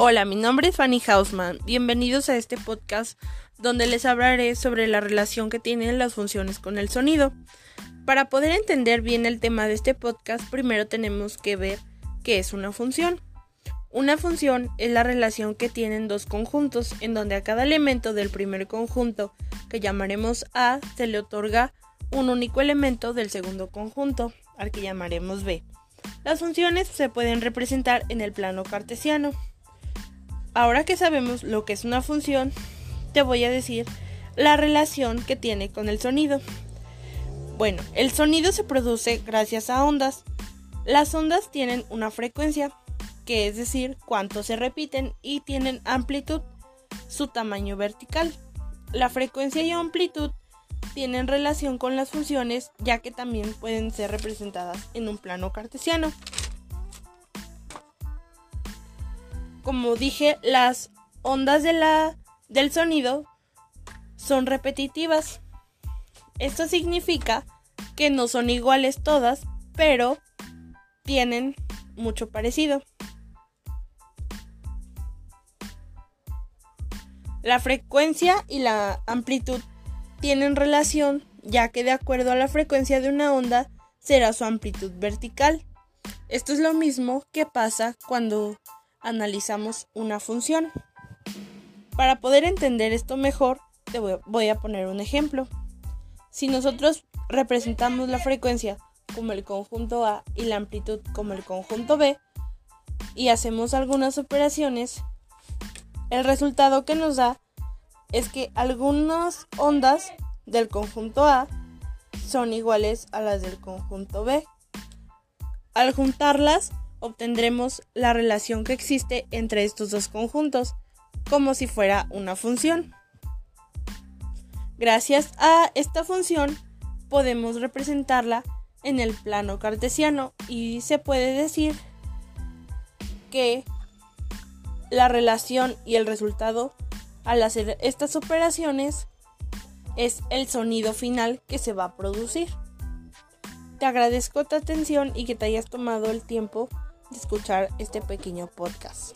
Hola, mi nombre es Fanny Hausman. Bienvenidos a este podcast donde les hablaré sobre la relación que tienen las funciones con el sonido. Para poder entender bien el tema de este podcast, primero tenemos que ver qué es una función. Una función es la relación que tienen dos conjuntos, en donde a cada elemento del primer conjunto, que llamaremos A, se le otorga un único elemento del segundo conjunto, al que llamaremos B. Las funciones se pueden representar en el plano cartesiano. Ahora que sabemos lo que es una función, te voy a decir la relación que tiene con el sonido. Bueno, el sonido se produce gracias a ondas. Las ondas tienen una frecuencia, que es decir, cuánto se repiten, y tienen amplitud, su tamaño vertical. La frecuencia y amplitud tienen relación con las funciones, ya que también pueden ser representadas en un plano cartesiano. Como dije, las ondas del sonido son repetitivas. Esto significa que no son iguales todas, pero tienen mucho parecido. La frecuencia y la amplitud tienen relación, ya que de acuerdo a la frecuencia de una onda será su amplitud vertical. Esto es lo mismo que pasa cuando analizamos una función. Para poder entender esto mejor, te voy a poner un ejemplo. Si nosotros representamos la frecuencia como el conjunto A y la amplitud como el conjunto B y hacemos algunas operaciones, el resultado que nos da es que algunas ondas del conjunto A son iguales a las del conjunto B. Al juntarlas, obtendremos la relación que existe entre estos dos conjuntos, como si fuera una función. Gracias a esta función podemos representarla en el plano cartesiano y se puede decir que la relación y el resultado al hacer estas operaciones es el sonido final que se va a producir. Te agradezco tu atención y que te hayas tomado el tiempo de escuchar este pequeño podcast.